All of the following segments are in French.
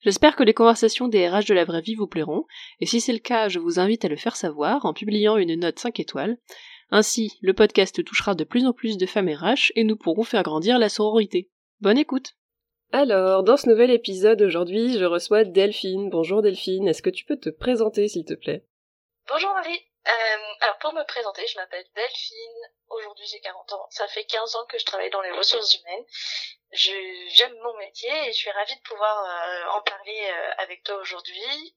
J'espère que les conversations des RH de la vraie vie vous plairont, et si c'est le cas, je vous invite à le faire savoir en publiant une note 5 étoiles. Ainsi, le podcast touchera de plus en plus de femmes RH et nous pourrons faire grandir la sororité. Bonne écoute Alors, dans ce nouvel épisode aujourd'hui, je reçois Delphine. Bonjour Delphine, est-ce que tu peux te présenter s'il te plaît? Bonjour Marie. Euh, alors pour me présenter, je m'appelle Delphine. Aujourd'hui j'ai 40 ans. Ça fait 15 ans que je travaille dans les ressources humaines j'aime mon métier et je suis ravie de pouvoir euh, en parler euh, avec toi aujourd'hui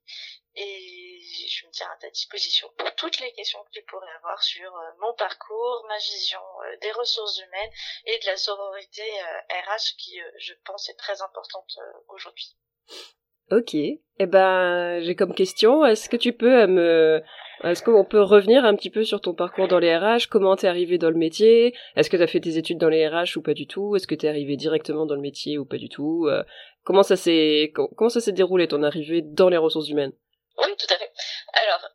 et je me tiens à ta disposition pour toutes les questions que tu pourrais avoir sur euh, mon parcours, ma vision des ressources humaines et de la sororité RH qui je pense est très importante aujourd'hui. Ok. Eh ben, j'ai comme question, est-ce que tu peux me est-ce qu'on peut revenir un petit peu sur ton parcours dans les RH Comment t'es arrivé dans le métier? Est-ce que t'as fait tes études dans les RH ou pas du tout? Est-ce que t'es arrivé directement dans le métier ou pas du tout? Euh, Comment ça s'est comment ça s'est déroulé ton arrivée dans les ressources humaines? Oui, tout à fait. Alors,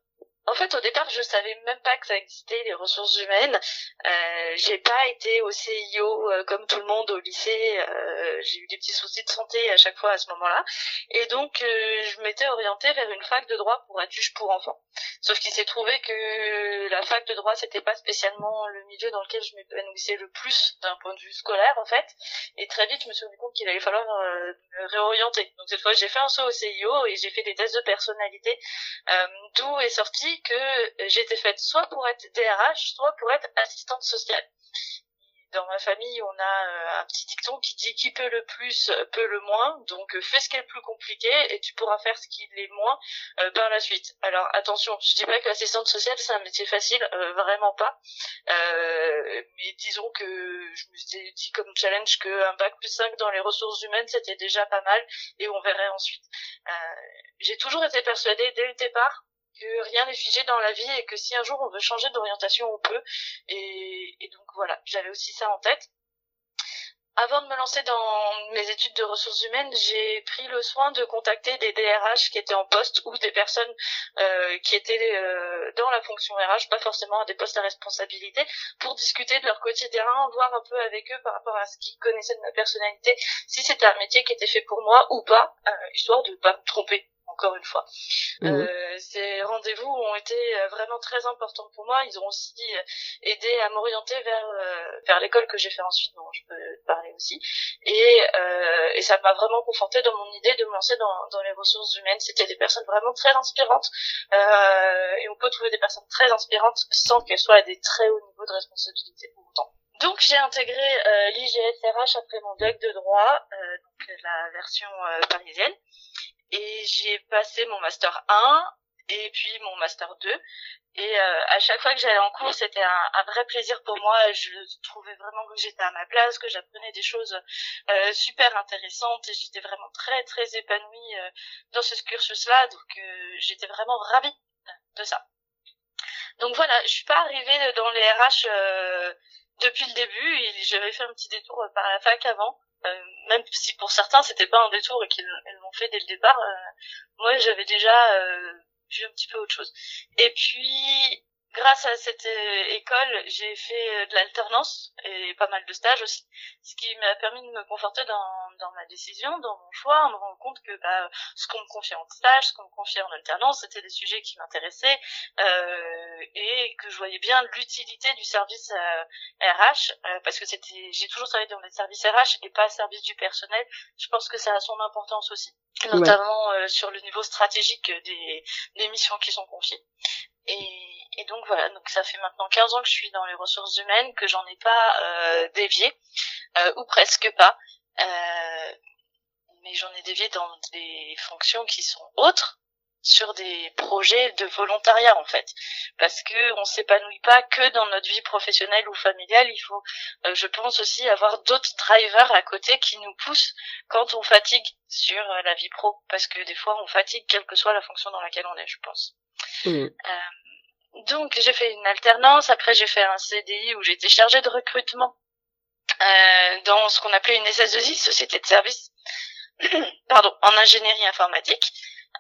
en fait, au départ, je savais même pas que ça existait les ressources humaines. Euh, j'ai pas été au CIO euh, comme tout le monde au lycée. Euh, j'ai eu des petits soucis de santé à chaque fois à ce moment-là, et donc euh, je m'étais orientée vers une fac de droit pour être juge pour enfants. Sauf qu'il s'est trouvé que la fac de droit c'était pas spécialement le milieu dans lequel je m'épanouissais le plus d'un point de vue scolaire en fait. Et très vite, je me suis rendu compte qu'il allait falloir me réorienter. Donc cette fois, j'ai fait un saut au CIO et j'ai fait des tests de personnalité, d'où est sorti que j'étais faite soit pour être DRH, soit pour être assistante sociale. Dans ma famille, on a euh, un petit dicton qui dit qui peut le plus peut le moins, donc euh, fais ce qui est le plus compliqué et tu pourras faire ce qui l'est moins euh, par la suite. Alors attention, je dis pas que l'assistante sociale c'est un métier facile, vraiment pas. mais disons que je me suis dit comme challenge qu'un bac plus 5 dans les ressources humaines c'était déjà pas mal et on verrait ensuite. J'ai toujours été persuadée dès le départ que rien n'est figé dans la vie et que si un jour on veut changer d'orientation, on peut. Et, et donc voilà, j'avais aussi ça en tête. Avant de me lancer dans mes études de ressources humaines, j'ai pris le soin de contacter des DRH qui étaient en poste ou des personnes euh, qui étaient euh, dans la fonction RH, pas forcément à des postes à responsabilité, pour discuter de leur quotidien, voir un peu avec eux par rapport à ce qu'ils connaissaient de ma personnalité, si c'était un métier qui était fait pour moi ou pas, euh, histoire de pas me tromper encore une fois. Mhm. Euh, ces rendez-vous ont été euh, vraiment très importants pour moi. Ils ont aussi euh, aidé à m'orienter vers vers l'école que j'ai fait ensuite, dont je peux parler aussi. Et, et ça m'a vraiment conforté dans mon idée de me lancer dans, dans les ressources humaines. C'était des personnes vraiment très inspirantes. et on peut trouver des personnes très inspirantes sans qu'elles soient à des très hauts niveaux de responsabilité pour autant. Donc j'ai intégré euh, l'IGSRH après mon doc de droit, donc la version parisienne et j'ai passé mon master 1 et puis mon master 2 et euh, à chaque fois que j'allais en cours c'était un, un, vrai plaisir pour moi. Je trouvais vraiment que j'étais à ma place que j'apprenais des choses euh, super intéressantes. Et j'étais vraiment très très épanouie euh, dans ce cursus là donc euh, j'étais vraiment ravie de ça. Donc voilà je suis pas arrivée dans les RH euh, depuis le début j'avais fait un petit détour par la fac avant euh, même si pour certains c'était pas un détour et qu'ils l'ont fait dès le départ, euh, moi j'avais déjà euh, vu un petit peu autre chose. Et puis grâce à cette école, j'ai fait de l'alternance et pas mal de stages aussi, ce qui m'a permis de me conforter dans, dans ma décision, dans mon choix, en me rendant compte que bah, ce qu'on me confiait en stage, ce qu'on me confiait en alternance, c'était des sujets qui m'intéressaient euh, et que je voyais bien l'utilité du service RH euh, parce que c'était, j'ai toujours travaillé dans les services RH et pas service du personnel. Je pense que ça a son importance aussi, notamment euh, sur le niveau stratégique des, des missions qui sont confiées. Et, et, donc voilà, donc ça fait maintenant 15 ans que je suis dans les ressources humaines, que j'en ai pas euh, dévié, euh, ou presque pas. Euh, mais j'en ai dévié dans des fonctions qui sont autres sur des projets de volontariat en fait. Parce que on s'épanouit pas que dans notre vie professionnelle ou familiale. Il faut euh, je pense aussi avoir d'autres drivers à côté qui nous poussent quand on fatigue sur euh, la vie pro. Parce que des fois on fatigue quelle que soit la fonction dans laquelle on est je pense. Mmh. donc j'ai fait une alternance, après j'ai fait un CDI où j'étais chargée de recrutement dans ce qu'on appelait une SS2I, société de service, pardon, en ingénierie informatique.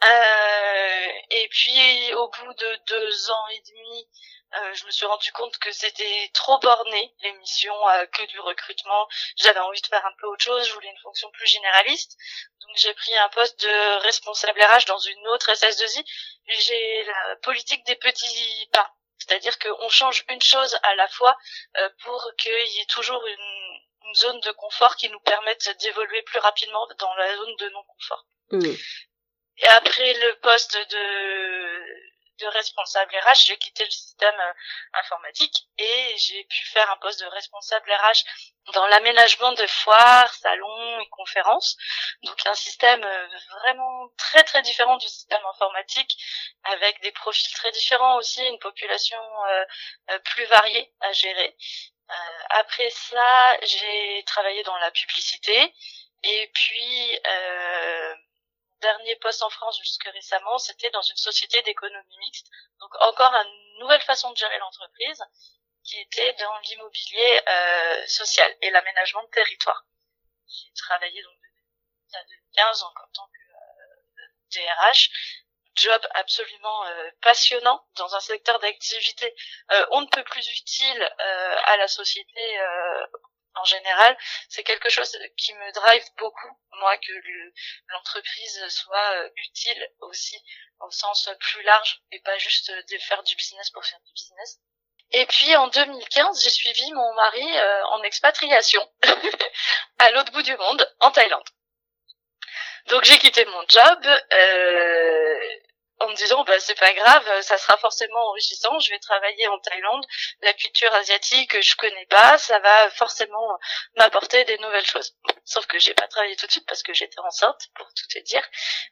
Euh, et puis au bout de deux ans et demi, euh, je me suis rendu compte que c'était trop borné l'émission que du recrutement. J'avais envie de faire un peu autre chose, je voulais une fonction plus généraliste. Donc j'ai pris un poste de responsable RH dans une autre SS2I. J'ai la politique des petits pas. C'est-à-dire qu'on change une chose à la fois euh, pour qu'il y ait toujours une, une, zone de confort qui nous permette d'évoluer plus rapidement dans la zone de non-confort. Mmh. Et après le poste de de responsable RH, j'ai quitté le système euh, informatique et j'ai pu faire un poste de responsable RH dans l'aménagement de foires, salons et conférences. Donc un système euh, vraiment très très différent du système informatique avec des profils très différents aussi, une population euh, plus variée à gérer. après ça, j'ai travaillé dans la publicité et puis dernier poste en France jusque récemment, c'était dans une société d'économie mixte. Donc encore une nouvelle façon de gérer l'entreprise qui était dans l'immobilier euh, social et l'aménagement de territoire. J'ai travaillé donc depuis 15 ans en tant que DRH, euh, job absolument euh, passionnant dans un secteur d'activité on ne peut plus utile à la société en général, c'est quelque chose qui me drive beaucoup, moi, que l'entreprise soit euh, utile aussi au sens plus large et pas juste de faire du business pour faire du business. Et puis en 2015, j'ai suivi mon mari euh, en expatriation à l'autre bout du monde, en Thaïlande. Donc j'ai quitté mon job, euh, en me disant bah c'est pas grave, ça sera forcément enrichissant, je vais travailler en Thaïlande, la culture asiatique je connais pas, ça va forcément m'apporter des nouvelles choses. Sauf que j'ai pas travaillé tout de suite parce que j'étais enceinte pour tout te dire.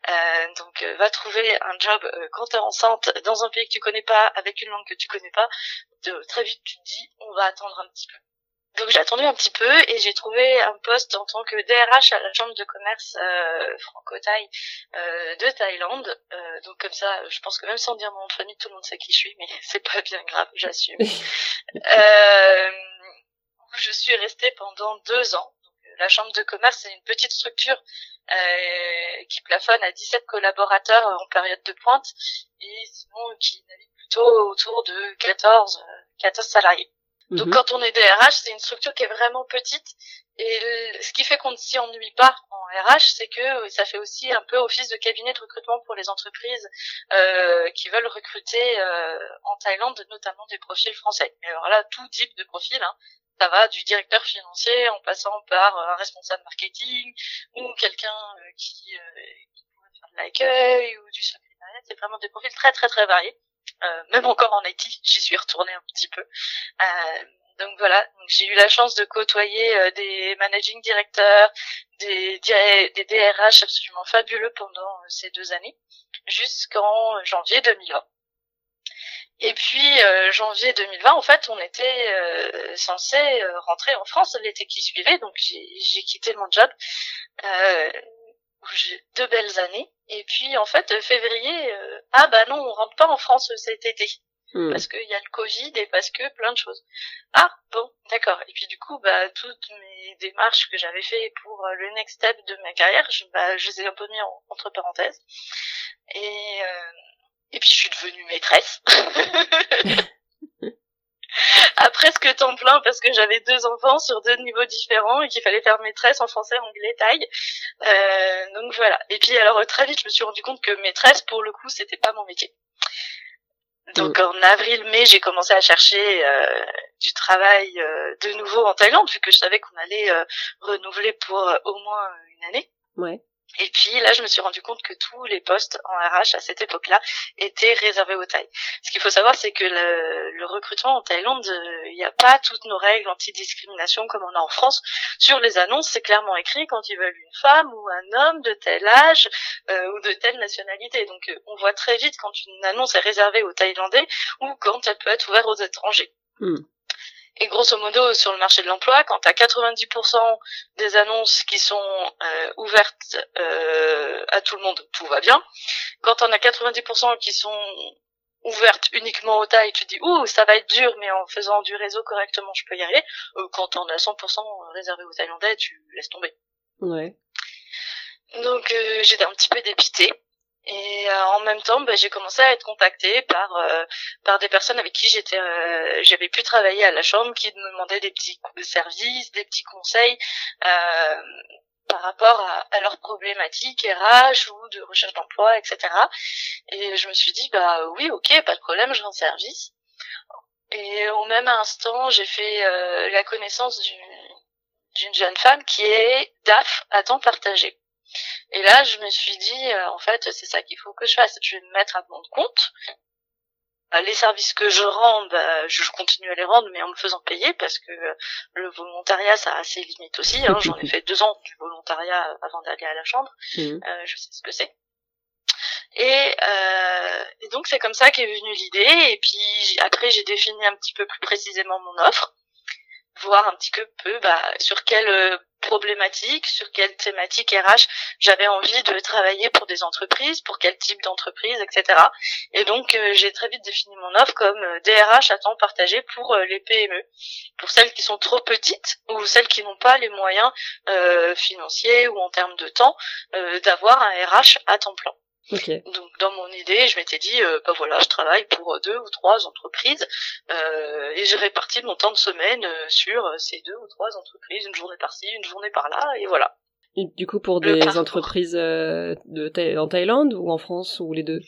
Euh, donc euh, va trouver un job euh, quand t'es enceinte dans un pays que tu connais pas avec une langue que tu connais pas. De, très vite tu te dis on va attendre un petit peu. Donc j'ai attendu un petit peu et j'ai trouvé un poste en tant que DRH à la chambre de commerce euh, franco-thaï euh, de Thaïlande. Euh, donc comme ça, je pense que même sans dire mon nom de famille, tout le monde sait qui je suis, mais c'est pas bien grave, j'assume. euh, je suis restée pendant deux ans. Donc, la chambre de commerce, c'est une petite structure euh, qui plafonne à 17 collaborateurs en période de pointe et sinon qui navigue plutôt autour de 14, 14 salariés. Donc mhm. quand on est DRH, c'est une structure qui est vraiment petite et ce qui fait qu'on ne s'y ennuie pas en RH, c'est que euh, ça fait aussi un peu office de cabinet de recrutement pour les entreprises euh, qui veulent recruter euh, en Thaïlande, notamment des profils français. Et alors là, tout type de profil, hein, ça va du directeur financier en passant par un responsable marketing ou quelqu'un qui, qui pourrait faire de l'accueil ou du secrétariat. C'est vraiment des profils très très très variés. Euh, même encore en IT, j'y suis retournée un petit peu. Euh, donc voilà, j'ai eu la chance de côtoyer euh, des managing directeurs, des, des DRH absolument fabuleux pendant ces deux années, jusqu'en janvier 2020. Et puis janvier 2020, en fait, on était censé rentrer en France l'été qui suivait, donc j'ai quitté mon job j'ai deux belles années. Et puis en fait février, euh, ah bah non, on rentre pas en France cet été. Hmm. Parce qu'il y a le Covid et parce que plein de choses. Ah bon, d'accord. Et puis du coup, bah toutes mes démarches que j'avais fait pour euh, le next step de ma carrière, je, bah, je les ai un peu mis entre parenthèses. Et euh, et puis je suis devenue maîtresse. à presque temps plein parce que j'avais deux enfants sur deux niveaux différents et qu'il fallait faire maîtresse en français, anglais, taille. Euh, donc voilà. Et puis alors très vite, je me suis rendu compte que maîtresse, pour le coup, c'était pas mon métier. Donc mm. en avril-mai, j'ai commencé à chercher euh, du travail euh, de nouveau en Thaïlande, vu que je savais qu'on allait euh, renouveler pour euh, au moins une année. Ouais. Et puis là, je me suis rendu compte que tous les postes en RH à cette époque-là étaient réservés aux Thaïs. Ce qu'il faut savoir, c'est que le, le, recrutement en Thaïlande, euh, il n'y a pas toutes nos règles anti-discrimination comme on a en France. Sur les annonces, c'est clairement écrit quand ils veulent une femme ou un homme de tel âge euh, ou de telle nationalité. Donc euh, on voit très vite quand une annonce est réservée aux Thaïlandais ou quand elle peut être ouverte aux étrangers. Hmm. Et grosso modo, sur le marché de l'emploi, quand tu as 90% des annonces qui sont euh, ouvertes euh, à tout le monde, tout va bien. Quand on a 90% qui sont ouverte uniquement au taille, tu te dis ouh ça va être dur, mais en faisant du réseau correctement, je peux y arriver. Euh, quand on a 100% réservé aux Thaïlandais, tu laisses tomber. Ouais. Donc euh, j'étais un petit peu dépitée. Et euh, en même temps, bah, j'ai commencé à être contactée par euh, par des personnes avec qui j'étais, j'avais pu travailler à la chambre, qui me demandaient des petits services, des petits conseils par rapport à, à, leurs problématiques RH ou de recherche d'emploi, etc. Et je me suis dit bah oui, ok, pas de problème, je rends service. Et au même instant, j'ai fait la connaissance d'une jeune femme qui est DAF à temps partagé. Et là, je me suis dit, euh, en fait, c'est ça qu'il faut que je fasse. Je vais me mettre à mon compte. Euh, les services que je rends, bah, je continue à les rendre, mais en me faisant payer, parce que euh, le volontariat, ça a ses limites aussi. Hein. J'en ai fait deux ans du volontariat avant d'aller à la chambre. Mmh. je sais ce que c'est. Et, et, donc c'est comme ça qu'est venue l'idée. Et puis après, j'ai défini un petit peu plus précisément mon offre voir un petit peu bah, sur quelle euh, problématique, sur quelle thématique RH j'avais envie de travailler pour des entreprises, pour quel type d'entreprise, etc. Et donc euh, j'ai très vite défini mon offre comme DRH euh, à temps partagé pour les PME, pour celles qui sont trop petites ou celles qui n'ont pas les moyens financiers ou en termes de temps d'avoir un RH à temps plein. Donc dans mon idée, je m'étais dit, euh, bah voilà, je travaille pour deux ou trois entreprises euh, et j'ai réparti mon temps de semaine euh, sur ces deux ou trois entreprises, une journée par-ci, une journée par-là, et voilà. du coup, pour des entreprises de en Thaïlande ou en France ou les deux?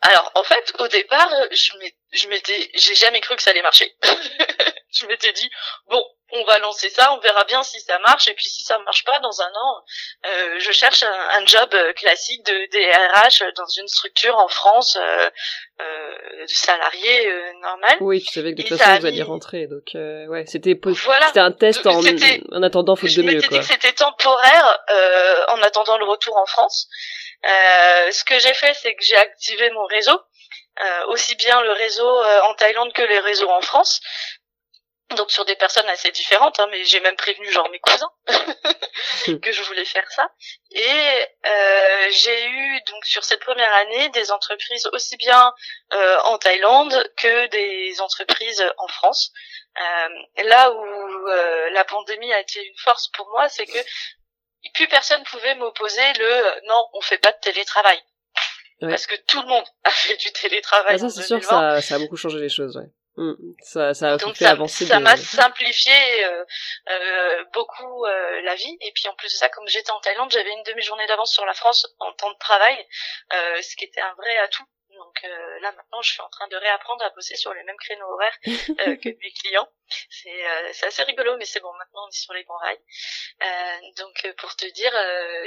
Alors en fait, au départ, je m'étais, j'ai jamais cru que ça allait marcher. je m'étais dit, bon, on va lancer ça, on verra bien si ça marche, et puis si ça marche pas, dans un an, euh, je cherche un, job euh, classique de DRH dans une structure en France, euh, euh, salarié euh, normal. Oui, tu savais que de toute façon vous alliez rentrer, donc ouais, c'était c'était un test en, en attendant faute de mieux. Je dit que c'était temporaire en attendant le retour en France. Ce que j'ai fait, c'est que j'ai activé mon réseau. aussi bien le réseau en Thaïlande que les réseaux en France donc sur des personnes assez différentes, hein, mais j'ai même prévenu genre mes cousins que je voulais faire ça. Et euh, j'ai eu donc sur cette première année des entreprises aussi bien euh, en Thaïlande que des entreprises en France. Euh, là où euh, la pandémie a été une force pour moi, c'est que plus personne pouvait m'opposer le non, on fait pas de télétravail. Parce que tout le monde a fait du télétravail. Ah, ça, c'est sûr, ça, ça a beaucoup changé les choses, ouais. Mm. Ça, ça a Donc ça, avancer. Ça m'a simplifié euh, euh, beaucoup euh, la vie. Et puis en plus de ça, comme j'étais en Thaïlande, j'avais une demi-journée d'avance sur la France en temps de travail, euh, ce qui était un vrai atout donc euh, là maintenant, je suis en train de réapprendre à bosser sur les mêmes créneaux horaires euh, que mes clients. C'est euh, assez rigolo, mais c'est bon. Maintenant, on est sur les bons rails. donc pour te dire,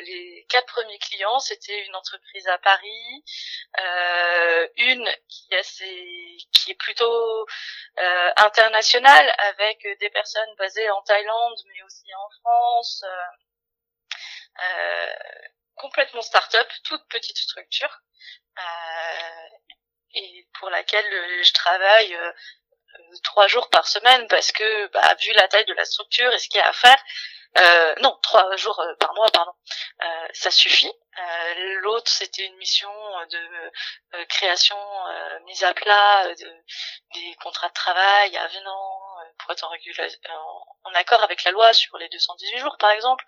les quatre premiers clients, c'était une entreprise à Paris, une qui, assez, qui est plutôt internationale avec des personnes basées en Thaïlande, mais aussi en France. complètement start-up, toute petite structure. Euh, et pour laquelle euh, je travaille euh, trois jours par semaine parce que bah, vu la taille de la structure et ce qu'il y a à faire, euh, non, trois jours par mois, pardon, euh, ça suffit. Euh, L'autre, c'était une mission de création, mise à plat de, des contrats de travail avenant pour être en, en, en, accord avec la loi sur les 218 jours, par exemple,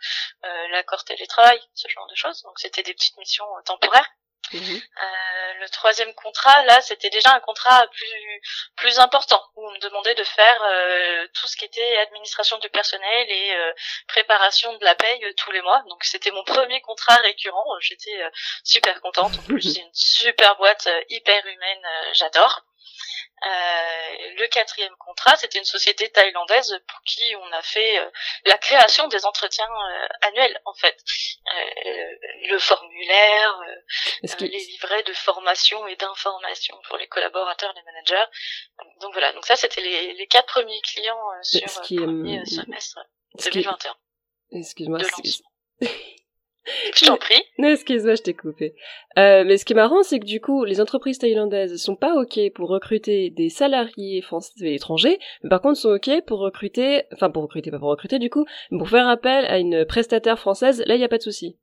l'accord télétravail, ce genre de choses. Donc, c'était des petites missions temporaires. Mhm. Euh, le troisième contrat, là, c'était déjà un contrat plus plus important où on me demandait de faire euh, tout ce qui était administration du personnel et euh, préparation de la paye tous les mois. Donc c'était mon premier contrat récurrent. J'étais super contente. En plus, c'est une super boîte hyper humaine. J'adore. Euh, le quatrième contrat, c'était une société thaïlandaise pour qui on a fait euh, la création des entretiens euh, annuels, en fait. le formulaire, les livrets de formation et d'information pour les collaborateurs, les managers. Donc voilà, donc ça c'était les, les quatre premiers clients sur le premier semestre 2021. Excuse-moi. Je t'en prie. Non, excuse-moi, je t'ai coupé. Euh, mais ce qui est marrant, c'est que du coup, les entreprises thaïlandaises sont pas ok pour recruter des salariés français et étrangers, mais par contre sont ok pour recruter, enfin pour recruter, pas pour recruter du coup, mais pour faire appel à une prestataire française. Là, il y a pas de souci.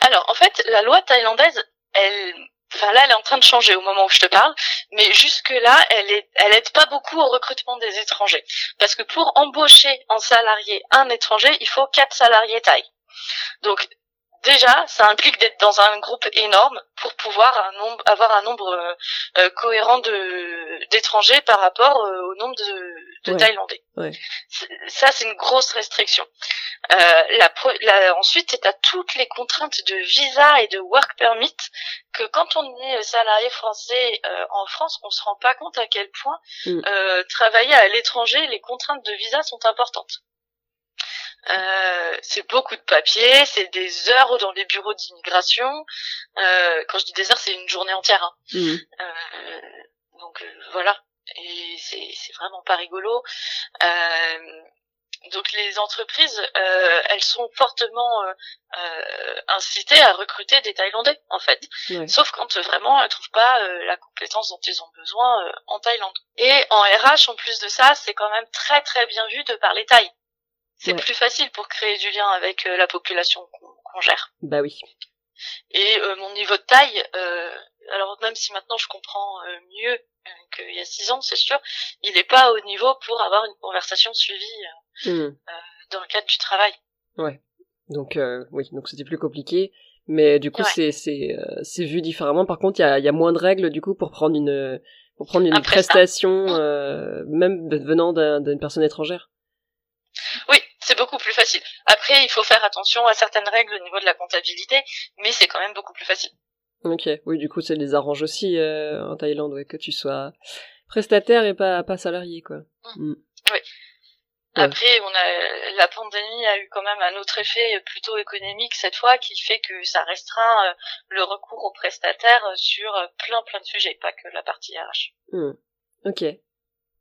Alors, en fait, la loi thaïlandaise, elle Enfin là, elle est en train de changer au moment où je te parle, mais jusque là, elle est, elle aide pas beaucoup au recrutement des étrangers, parce que pour embaucher en salarié un étranger, il faut quatre salariés taille. Donc déjà, ça implique d'être dans un groupe énorme pour pouvoir un nombre, avoir un nombre euh, euh, cohérent de d'étrangers par rapport euh, au nombre de, de Thaïlandais. Ça, c'est une grosse restriction. La, la, ensuite, tu as toutes les contraintes de visa et de work permit que quand on est salarié français en France, on se rend pas compte à quel point mm. travailler à l'étranger, les contraintes de visa sont importantes. Euh, c'est beaucoup de papier, c'est des heures dans les bureaux d'immigration. Euh, quand je dis des heures, c'est une journée entière. Hein. Mmh. Euh, donc euh, voilà, et c'est vraiment pas rigolo. Euh, donc les entreprises, elles sont fortement incitées à recruter des Thaïlandais en fait, sauf quand vraiment elles trouvent pas la compétence dont ils ont besoin en Thaïlande. Et en RH, en plus de ça, c'est quand même très très bien vu de parler thaï c'est plus facile pour créer du lien avec euh, la population qu'on gère. Bah oui. Et euh, mon niveau de taille, euh, alors même si maintenant je comprends mieux qu'il y a six ans, c'est sûr, il n'est pas au niveau pour avoir une conversation suivie mmh. dans le cadre du travail. Ouais. Donc oui, donc c'était plus compliqué. Mais du coup, c'est c'est c'est vu différemment. Par contre, il y a, y a moins de règles du coup pour prendre une pour prendre une prestation, même venant d'une personne étrangère. Oui, c'est beaucoup plus facile. Après, il faut faire attention à certaines règles au niveau de la comptabilité, mais c'est quand même beaucoup plus facile. Ok, oui, du coup, ça les arrange aussi euh, en Thaïlande, ouais, que tu sois prestataire et pas, pas salarié, quoi. Mmh. Mm. Oui. Après, on a la pandémie a eu quand même un autre effet plutôt économique cette fois, qui fait que ça restreint euh, le recours aux prestataires sur plein plein de sujets, pas que la partie RH. Mmh. Ok.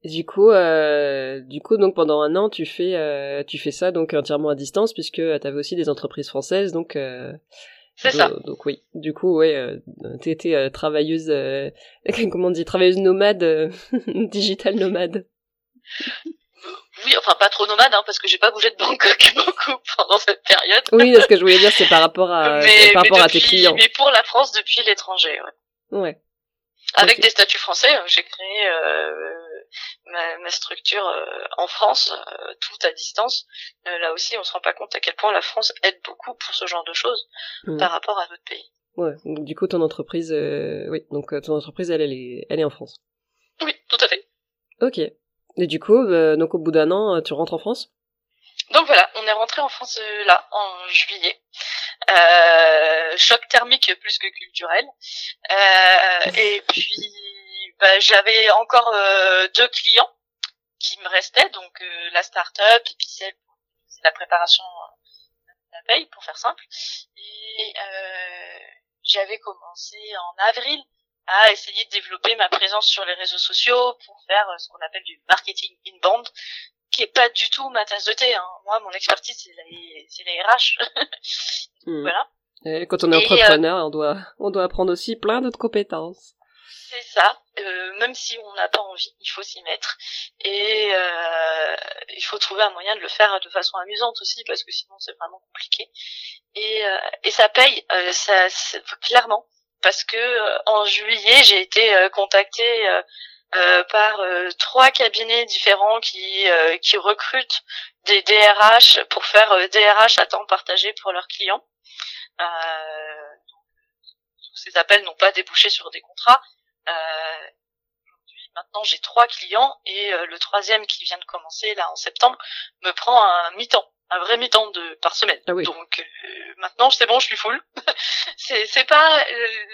Du coup, euh, du coup, donc pendant un an, tu fais, euh, tu fais ça donc entièrement à distance puisque tu avais aussi des entreprises françaises, donc. Euh, c'est ça. Donc oui, du coup, ouais, euh, t'étais euh, travailleuse, euh, comment on dit, travailleuse nomade, digital nomade. Oui, enfin pas trop nomade, hein, parce que j'ai pas bougé de Bangkok beaucoup pendant cette période. Oui, ce que je voulais dire, c'est par rapport à, par rapport à tes clients. Mais pour la France depuis l'étranger, ouais. Ouais. Avec des statuts français, j'ai créé ma, structure euh, en France, euh, tout à distance. Euh, là aussi, on se rend pas compte à quel point la France aide beaucoup pour ce genre de choses mmh. par rapport à d'autres pays. Ouais, donc, du coup, ton entreprise, oui, donc ton entreprise, elle, elle est, elle est en France. Oui, tout à fait. Ok. Et du coup, donc au bout d'un an, tu rentres en France? Donc voilà, on est rentré en France là, en juillet. Euh, choc thermique plus que culturel. Euh, et puis bah, j'avais encore euh, deux clients qui me restaient, donc euh, la start-up et puis celle pour la préparation de la paye, pour faire simple. Et euh, j'avais commencé en avril à essayer de développer ma présence sur les réseaux sociaux pour faire ce qu'on appelle du marketing inbound, qui est pas du tout ma tasse de thé. Hein. Moi, mon expertise, c'est les, les RH. Hmm. Voilà. Et quand on est entrepreneur, on doit, on doit apprendre aussi plein d'autres compétences. C'est ça. Euh, même si on n'a pas envie, il faut s'y mettre. Et euh, il faut trouver un moyen de le faire de façon amusante aussi, parce que sinon c'est vraiment compliqué. Et, euh, et ça paye, euh, ça, clairement, parce que euh, en juillet j'ai été contactée par trois cabinets différents qui qui recrutent des DRH pour faire DRH à temps partagé pour leurs clients. ces appels n'ont pas débouché sur des contrats, euh, aujourd'hui, maintenant, j'ai trois clients et euh, le troisième qui vient de commencer là en septembre me prend un mi-temps un vrai mi-temps de par semaine. Ah Donc euh, maintenant c'est bon, je suis full. c'est c'est pas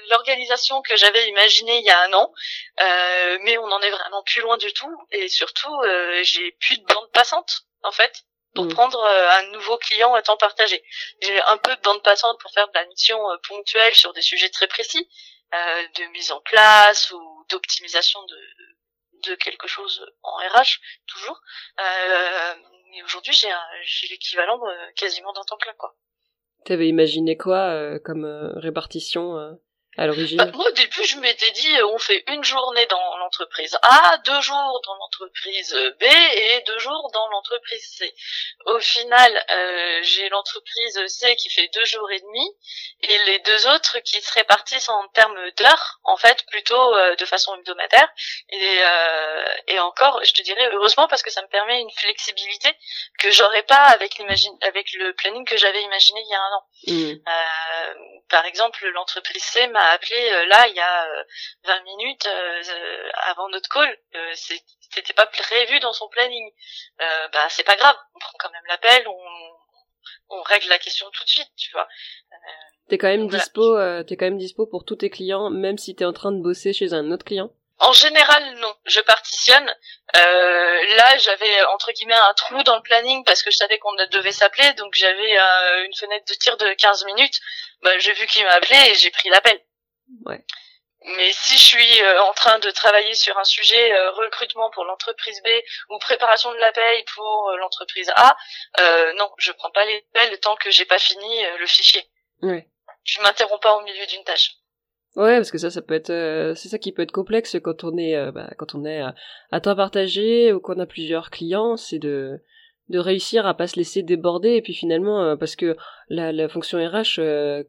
l'organisation que j'avais imaginée il y a un an, euh, mais on en est vraiment plus loin du tout et surtout euh, j'ai plus de bande passante en fait pour mm. prendre un nouveau client à temps partagé. J'ai un peu de bande passante pour faire de la mission ponctuelle sur des sujets très précis, euh, de mise en place ou d'optimisation de, de quelque chose en RH toujours. Euh, mais aujourd'hui j'ai j'ai l'équivalent euh, quasiment d'un temps plein quoi. T'avais imaginé quoi euh, comme répartition à l'origine bah, Moi au début je m'étais dit on fait une journée dans l'entreprise A, deux jours dans l'entreprise B et deux jours dans l'entreprise C. Au final, euh, j'ai l'entreprise C qui fait deux jours et demi et les deux autres qui se répartissent en termes d'heures, en fait, plutôt euh, de façon hebdomadaire. Et, euh, et encore, je te dirais heureusement parce que ça me permet une flexibilité que j'aurais pas avec l'imagine, avec le planning que j'avais imaginé il y a un an. Mm. Euh, par exemple, l'entreprise C m'a appelé euh, là il y a euh, 20 minutes euh, avant notre call. Euh, C'était pas prévu dans son planning. Euh, bah c'est pas grave, on prend quand même l'appel, on, on règle la question tout de suite, tu vois. T'es quand même Voilà. dispo, euh, t'es quand même dispo pour tous tes clients, même si t'es en train de bosser chez un autre client? En général, non. Je partitionne. Euh, là, j'avais entre guillemets un trou dans le planning parce que je savais qu'on devait s'appeler, donc j'avais euh, une fenêtre de tir de 15 minutes. Bah, j'ai vu qu'il m'a appelé et j'ai pris l'appel. Ouais. Mais si je suis euh, en train de travailler sur un sujet euh, recrutement pour l'entreprise B ou préparation de la paye pour euh, l'entreprise A, euh, non, je prends pas les appels tant que j'ai pas fini euh, le fichier. Ouais. Je m'interromps pas au milieu d'une tâche. Ouais, parce que ça, ça peut être, euh, c'est ça qui peut être complexe quand on est, euh, bah, quand on est à, à temps partagé ou qu'on a plusieurs clients, c'est de de réussir à pas se laisser déborder et puis finalement euh, parce que la, la fonction RH euh,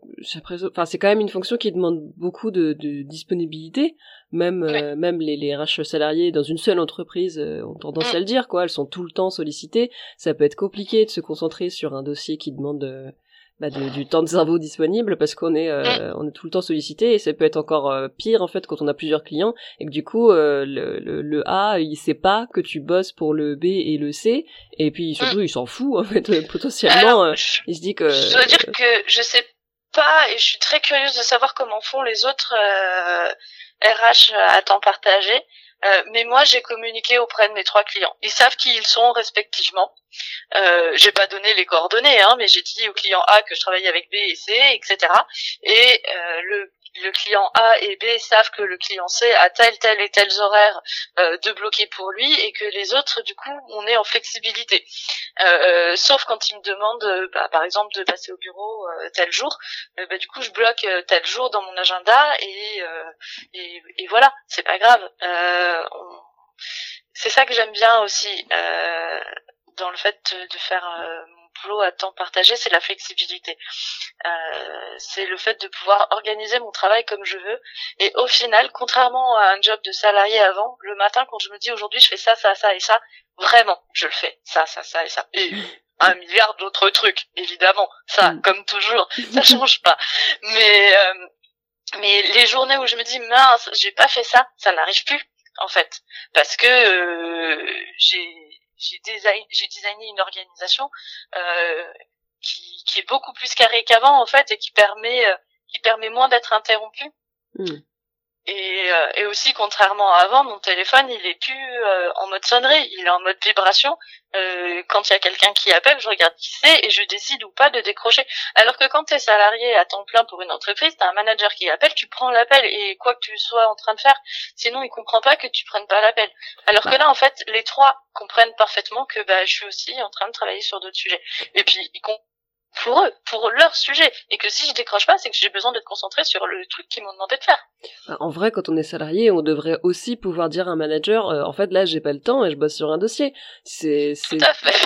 enfin c'est quand même une fonction qui demande beaucoup de, de disponibilité. Même euh, même les, les RH salariés dans une seule entreprise euh, ont tendance à le dire quoi. Elles sont tout le temps sollicitées. Ça peut être compliqué de se concentrer sur un dossier qui demande euh, bah, de- du temps de cerveau disponible parce qu'on est euh, on est tout le temps sollicité et ça peut être encore euh, pire en fait quand on a plusieurs clients et que du coup euh, le, le, le A il sait pas que tu bosses pour le B et le C et puis surtout il s'en fout en fait euh, potentiellement Alors, euh, je- il se dit que Je dois dire que je sais pas et je suis très curieuse de savoir comment font les autres euh, RH à temps partagé. Euh, mais moi, j'ai communiqué auprès de mes trois clients. Ils savent qui ils sont respectivement. Euh, j'ai pas donné les coordonnées, hein, mais j'ai dit au client A que je travaillais avec B et C, etc. Et euh, le, le client A et B savent que le client C a tel, tel et tels horaires euh, de bloquer pour lui et que les autres, du coup, on est en flexibilité. Euh, sauf quand ils me demandent, euh, bah, par exemple, de passer au bureau euh, tel jour, euh, bah, du coup, je bloque euh, tel jour dans mon agenda et, euh, et, et voilà, c'est pas grave. Euh, C'est ça que j'aime bien aussi euh, dans le fait de, de faire euh, boulot à temps partagé, c'est la flexibilité. Euh, c'est le fait de pouvoir organiser mon travail comme je veux. Et au final, contrairement à un job de salarié avant, le matin, quand je me dis aujourd'hui je fais ça, ça, ça et ça, vraiment, je le fais. Ça, ça, ça et ça. Et un milliard d'autres trucs, évidemment. Ça, Mm. comme toujours, ça change pas. Mais euh, mais les journées où je me dis mince, j'ai pas fait ça, ça n'arrive plus en fait, parce que euh, j'ai j'ai design, j'ai designé une organisation euh, qui qui est beaucoup plus carrée qu'avant en fait et qui permet euh, qui permet moins d'être interrompu. Hmm. Et, euh, et aussi, contrairement à avant, mon téléphone, il est plus euh, en mode sonnerie, il est en mode vibration. Euh, quand il y a quelqu'un qui appelle, je regarde qui c'est et je décide ou pas de décrocher. Alors que quand tu es salarié à temps plein pour une entreprise, tu un manager qui appelle, tu prends l'appel et quoi que tu sois en train de faire, sinon il comprend pas que tu prennes pas l'appel. Alors que là, en fait, les trois comprennent parfaitement que bah, je suis aussi en train de travailler sur d'autres sujets. Et puis, ils comprennent pour eux, pour leur sujet. Et que si je décroche pas, c'est que j'ai besoin d'être concentré sur le truc qu'ils m'ont demandé de faire. Bah, En vrai, quand on est salarié, on devrait aussi pouvoir dire à un manager, euh, en fait, là, j'ai pas le temps et je bosse sur un dossier. C'est,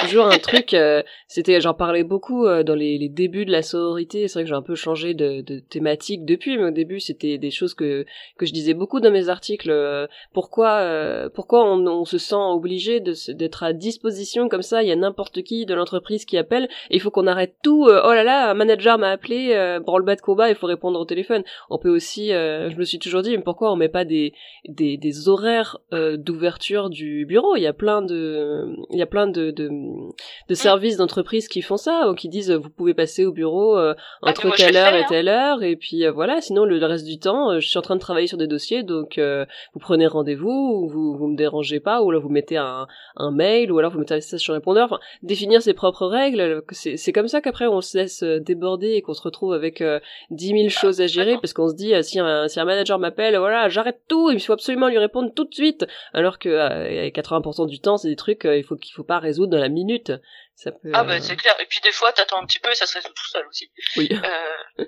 toujours un truc. euh, c'était, j'en parlais beaucoup euh, dans les, les débuts de la sororité. C'est vrai que j'ai un peu changé de, de thématique depuis, mais au début, c'était des choses que que je disais beaucoup dans mes articles. pourquoi, pourquoi on, on se sent obligé d'être à disposition comme ça Il y a n'importe qui de l'entreprise qui appelle et il faut qu'on arrête tout. Euh, oh là là, un manager m'a appelé, euh, branle-bas de combat, il faut répondre au téléphone. On peut aussi, euh, je me suis toujours dit, mais pourquoi on met pas des des, des horaires euh, d'ouverture du bureau? Il y a plein de, il y a plein de de, de services d'entreprise qui font ça, ou qui disent vous pouvez passer au bureau Ah, entre je telle le heure et hein. telle heure, et puis voilà. Sinon le, le reste du temps, je suis en train de travailler sur des dossiers, donc vous prenez rendez-vous, ou vous vous me dérangez pas, ou là vous mettez un, un mail, ou alors vous mettez un message sur répondeur. Enfin, définir ses propres règles, c'est comme ça qu'après on se laisse euh, déborder et qu'on se retrouve avec euh, 10 000 choses à gérer parce qu'on se dit euh, si un, si un manager m'appelle voilà j'arrête tout il faut absolument lui répondre tout de suite alors que euh, 80% du temps c'est des trucs il faut qu'il faut pas résoudre dans la minute ça peut Ah bah c'est clair. Et puis des fois, t'attends un petit peu et ça se résout tout seul aussi. oui Euh,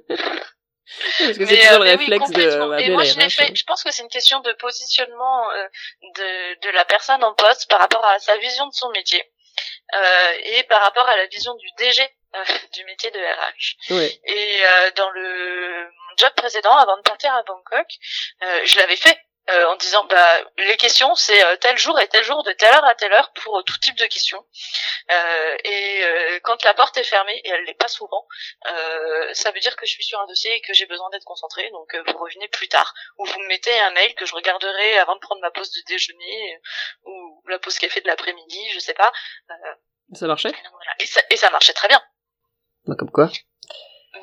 Parce que c'est toujours le réflexe oui, de Et moi, je RH, fait. Je pense que c'est une question de positionnement euh, de, de la personne en poste par rapport à sa vision de son métier euh, et par rapport à la vision du DG du métier de RH. Ouais. Et euh, dans le job précédent, avant de partir à Bangkok, euh, je l'avais fait euh, en disant bah les questions c'est euh, tel jour et tel jour de telle heure à telle heure pour euh, tout type de questions. Euh, et euh, quand la porte est fermée et elle l'est pas souvent, euh, ça veut dire que je suis sur un dossier et que j'ai besoin d'être concentré. Donc euh, vous revenez plus tard ou vous me mettez un mail que je regarderai avant de prendre ma pause de déjeuner euh, ou la pause café de l'après-midi, je sais pas. Ça marchait? voilà. et, ça, et ça marchait très bien. Bah, Comme quoi.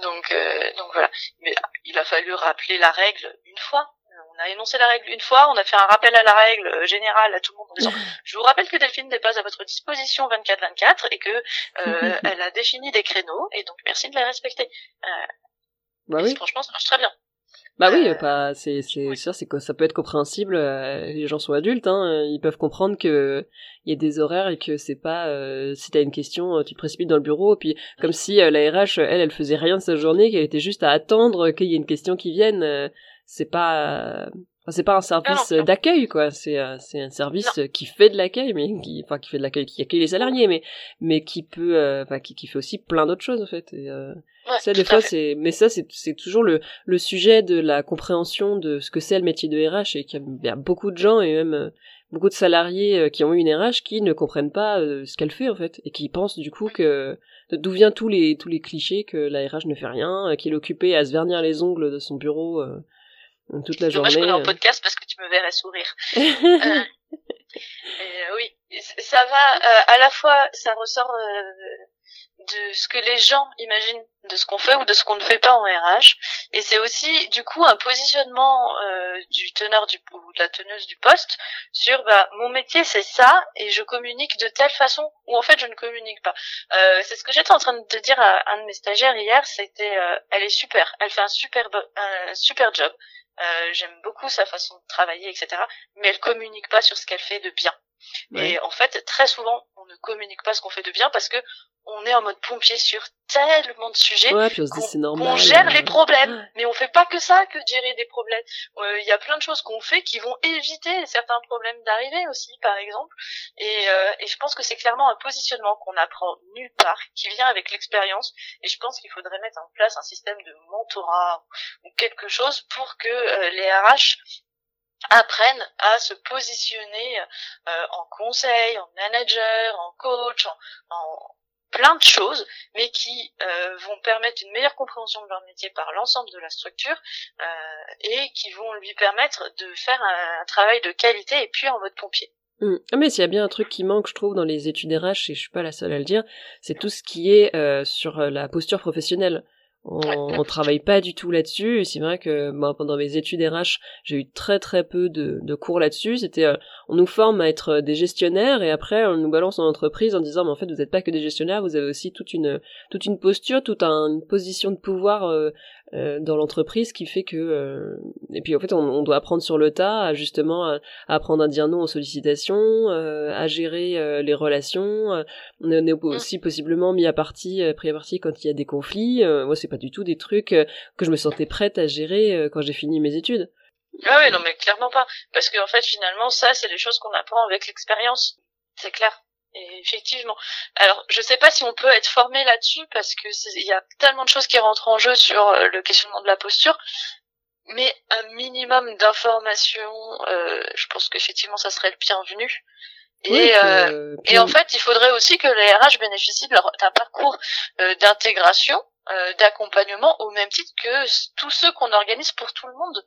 Donc, euh, donc voilà. Mais il a fallu rappeler la règle une fois. On a énoncé la règle une fois, on a fait un rappel à la règle euh, générale à tout le monde en disant je vous rappelle que Delphine n'est pas à votre disposition 24-24 et que euh, elle a défini des créneaux et donc merci de les respecter. Bah Et oui. Franchement, ça marche très bien. Bah oui, Euh, pas c'est sûr c'est ça peut être compréhensible. euh, les gens sont adultes, hein, ils peuvent comprendre que il y a des horaires et que c'est pas euh, si t'as une question, euh, tu te précipites dans le bureau. Puis comme si euh, la RH elle elle faisait rien de sa journée, qu'elle était juste à attendre qu'il y ait une question qui vienne. euh, c'est pas enfin, c'est pas un service d'accueil quoi. C'est c'est un service qui fait de l'accueil, mais qui enfin qui fait de l'accueil, qui accueille les salariés, mais mais qui peut euh, enfin qui qui fait aussi plein d'autres choses en fait. Et, euh, Ouais, ça des fois c'est mais ça c'est c'est toujours le le sujet de la compréhension de ce que c'est le métier de RH et qu'il y a- il y a beaucoup de gens et même euh, beaucoup de salariés euh, qui ont eu une RH qui ne comprennent pas euh, ce qu'elle fait en fait et qui pensent du coup que d'où vient tous les tous les clichés que la RH ne fait rien, qu'il est occupé à se vernir les ongles de son bureau toute la Dommage journée. qu'on est en podcast parce que tu me verrais sourire. Et, euh, oui, ça va euh, à la fois, ça ressort euh, de ce que les gens imaginent de ce qu'on fait ou de ce qu'on ne fait pas en RH, et c'est aussi du coup un positionnement euh, du teneur du ou de la teneuse du poste sur bah mon métier c'est ça et je communique de telle façon ou en fait je ne communique pas. Euh, c'est ce que j'étais en train de te dire à un de mes stagiaires hier, c'était euh, elle est super, elle fait un super un super job. Euh, J'aime beaucoup sa façon de travailler, etc. Mais elle communique pas sur ce qu'elle fait de bien. Ouais. Et en fait, très souvent, on ne communique pas ce qu'on fait de bien parce que on est en mode pompier sur tellement de sujets Ouais, puis on se dit normal. qu'on gère euh. les problèmes. Mais on fait pas que ça, que de gérer des problèmes. Euh, Il y a plein de choses qu'on fait qui vont éviter certains problèmes d'arriver aussi, par exemple. Et, euh, et je pense que c'est clairement un positionnement qu'on apprend nulle part, qui vient avec l'expérience. Et je pense qu'il faudrait mettre en place un système de mentorat ou quelque chose pour que euh, les RH apprennent à se positionner euh, en conseil, en manager, en coach, en, en plein de choses, mais qui euh, vont permettre une meilleure compréhension de leur métier par l'ensemble de la structure euh, et qui vont lui permettre de faire un, un travail de qualité et puis en mode pompier. Mm. Ah, mais s'il y a bien un truc qui manque, je trouve, dans les études RH, et je suis pas la seule à le dire, c'est tout ce qui est euh, sur euh, la posture professionnelle. On, on travaille pas du tout là-dessus. C'est vrai que moi, pendant mes études RH, j'ai eu très très peu de, cours là-dessus. C'était, euh, on nous forme à être euh, des gestionnaires et après on nous balance en entreprise en disant, mais en fait vous n'êtes pas que des gestionnaires, vous avez aussi toute une toute une posture, toute un- une position de pouvoir euh, euh, dans l'entreprise qui fait que euh, et puis en fait on, on doit apprendre sur le tas à, justement à, à apprendre à dire non aux sollicitations euh, à gérer euh, les relations euh, on est aussi possiblement mis à partie euh, pris à partie quand il y a des conflits. Euh, moi c'est pas du tout des trucs que je me sentais prête à gérer euh, quand j'ai fini mes études. Ah oui, non mais clairement pas, parce qu'en fait finalement ça c'est des choses qu'on apprend avec l'expérience, c'est clair. Et effectivement. Alors, je sais pas si on peut être formé là-dessus parce que il y a tellement de choses qui rentrent en jeu sur euh, le questionnement de la posture, mais un minimum d'informations, euh, je pense qu'effectivement ça serait le bienvenu. Et, puis, euh, euh, et en fait, il faudrait aussi que les RH bénéficient de leur- d'un parcours euh, d'intégration, euh, d'accompagnement, au même titre que tous ceux qu'on organise pour tout le monde.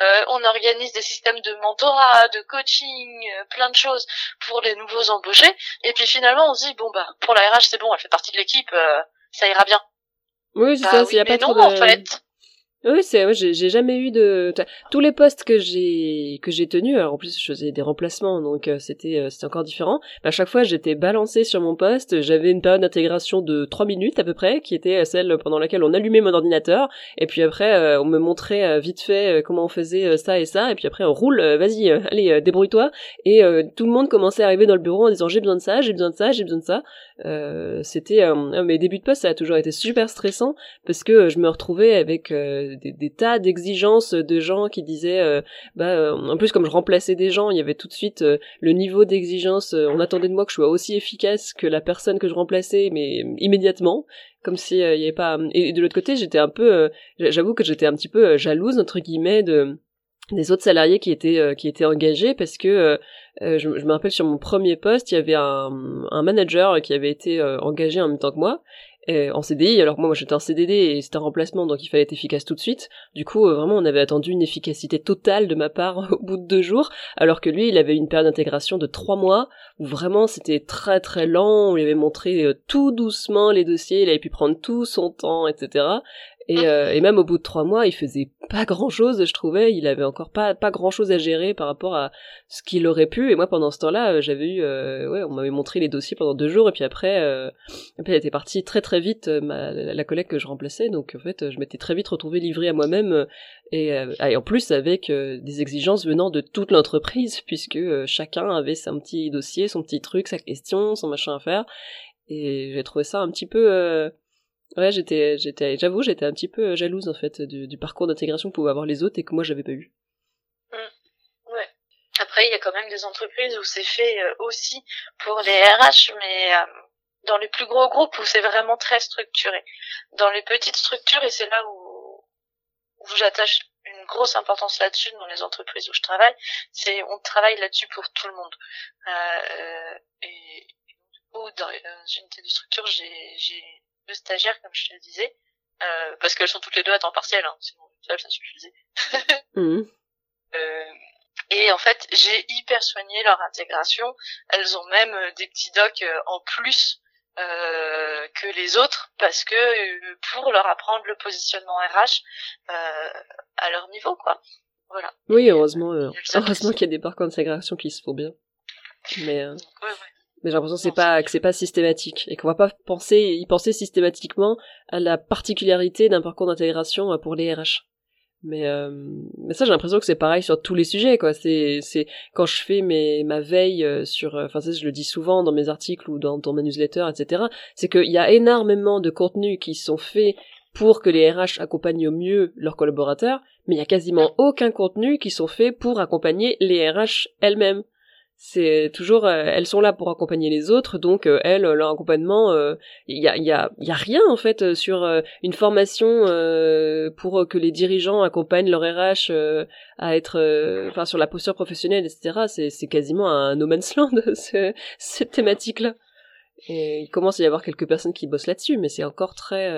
Euh, on organise des systèmes de mentorat, de coaching, euh, plein de choses pour les nouveaux embauchés. Et puis finalement, on se dit bon bah pour la RH c'est bon, elle fait partie de l'équipe, euh, ça ira bien. oui c'est Bah ça oui, il y a mais pas non trop de en fait. Oui, c'est j'ai jamais eu de tous les postes que j'ai que j'ai tenus. Alors en plus, je faisais des remplacements, donc euh, c'était euh, c'était encore différent. Mais à chaque fois, j'étais balancée sur mon poste. J'avais une période d'intégration de trois minutes à peu près, qui était euh, celle pendant laquelle on allumait mon ordinateur. Et puis après, on me montrait vite fait comment on faisait ça et ça. Et puis après, on roule. Vas-y, allez, débrouille-toi. Et tout le monde commençait à arriver dans le bureau en disant j'ai besoin de ça, j'ai besoin de ça, j'ai besoin de ça. C'était mes débuts de poste, ça a toujours été super stressant parce que je me retrouvais avec euh, des, tas d'exigences de gens qui disaient, euh, bah, euh, en plus comme je remplaçais des gens, il y avait tout de suite le niveau d'exigence. on attendait de moi que je sois aussi efficace que la personne que je remplaçais, mais immédiatement, comme si il y avait pas. Et de l'autre côté, j'étais un peu, j'avoue que j'étais un petit peu jalouse entre guillemets de des autres salariés qui étaient qui étaient engagés parce que je, je, me rappelle sur mon premier poste, il y avait un, un manager qui avait été engagé en même temps que moi en CDI, alors moi, moi j'étais en CDD et c'était un remplacement, donc il fallait être efficace tout de suite. Du coup, euh, vraiment, on avait attendu une efficacité totale de ma part au bout de deux jours, alors que lui, il avait une période d'intégration de trois mois, où vraiment c'était très très lent, on lui avait montré euh, tout doucement les dossiers, il avait pu prendre tout son temps, etc. Et, euh, et, même au bout de trois mois, il faisait pas grand chose, je trouvais. Il avait encore pas pas grand chose à gérer par rapport à ce qu'il aurait pu. Et moi, pendant ce temps-là, euh, j'avais eu, euh, ouais, on m'avait montré les dossiers pendant deux jours. Et puis après, euh, après, elle était partie très très vite, ma, la, collègue que je remplaçais. Donc en fait, je m'étais très vite retrouvée livrée à moi-même. Et, et, en plus avec des exigences venant de toute l'entreprise, puisque chacun avait son petit dossier, son petit truc, sa question, son machin à faire. Et j'ai trouvé ça un petit peu Ouais, j'étais, j'étais, j'avoue, j'étais un petit peu jalouse en fait du, parcours d'intégration que pouvaient avoir les autres et que moi j'avais pas eu. Mmh. Ouais. Après, il y a quand même des entreprises où c'est fait euh, aussi pour les RH, mais euh, dans les plus gros groupes où c'est vraiment très structuré. Dans les petites structures, et c'est là où, j'attache une grosse importance là-dessus dans les entreprises où je travaille, c'est on travaille là-dessus pour tout le monde. Euh, et, du coup, dans une telle structure, j'ai deux stagiaires, comme je te disais, euh, parce qu'elles sont toutes les deux à temps partiel, hein, sinon seule ça suffisait. Mmh. euh, et en fait, j'ai hyper soigné leur intégration. Elles ont même euh, des petits docs euh, en plus euh, que les autres parce que euh, pour leur apprendre le positionnement RH à leur niveau, quoi. Voilà. Oui, heureusement, heureusement qu'il y a des parcours d'intégration qui se font bien. Mais. Mais j'ai l'impression que c'est pas que c'est pas systématique et qu'on va pas penser y penser systématiquement à la particularité d'un parcours d'intégration euh, pour les RH. Mais euh, mais ça j'ai l'impression que c'est pareil sur tous les sujets quoi. C'est c'est quand je fais mes ma veille euh, sur enfin ça je le dis souvent dans mes articles ou dans, dans ma newsletter etc. C'est qu'il y a énormément de contenus qui sont faits pour que les RH accompagnent au mieux leurs collaborateurs, mais il y a quasiment aucun contenu qui sont faits pour accompagner les RH elles-mêmes c'est toujours euh, elles sont là pour accompagner les autres donc euh, elles leur accompagnement il euh, y a y a y a rien en fait sur une formation pour que les dirigeants accompagnent leur RH à être enfin sur la posture professionnelle etc c'est c'est quasiment un no man's land ce, cette thématique là et il commence à y avoir quelques personnes qui bossent là-dessus mais c'est encore très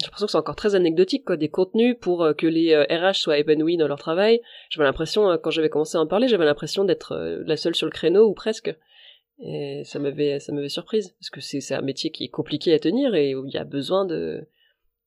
j'ai l'impression que c'est encore très anecdotique, quoi, des contenus pour euh, que les RH euh, soient épanouis dans leur travail. J'avais l'impression, euh, quand j'avais commencé à en parler, j'avais l'impression d'être la seule sur le créneau ou presque. Et ça m'avait, ça m'avait surprise parce que c'est, c'est un métier qui est compliqué à tenir et où il y a besoin de,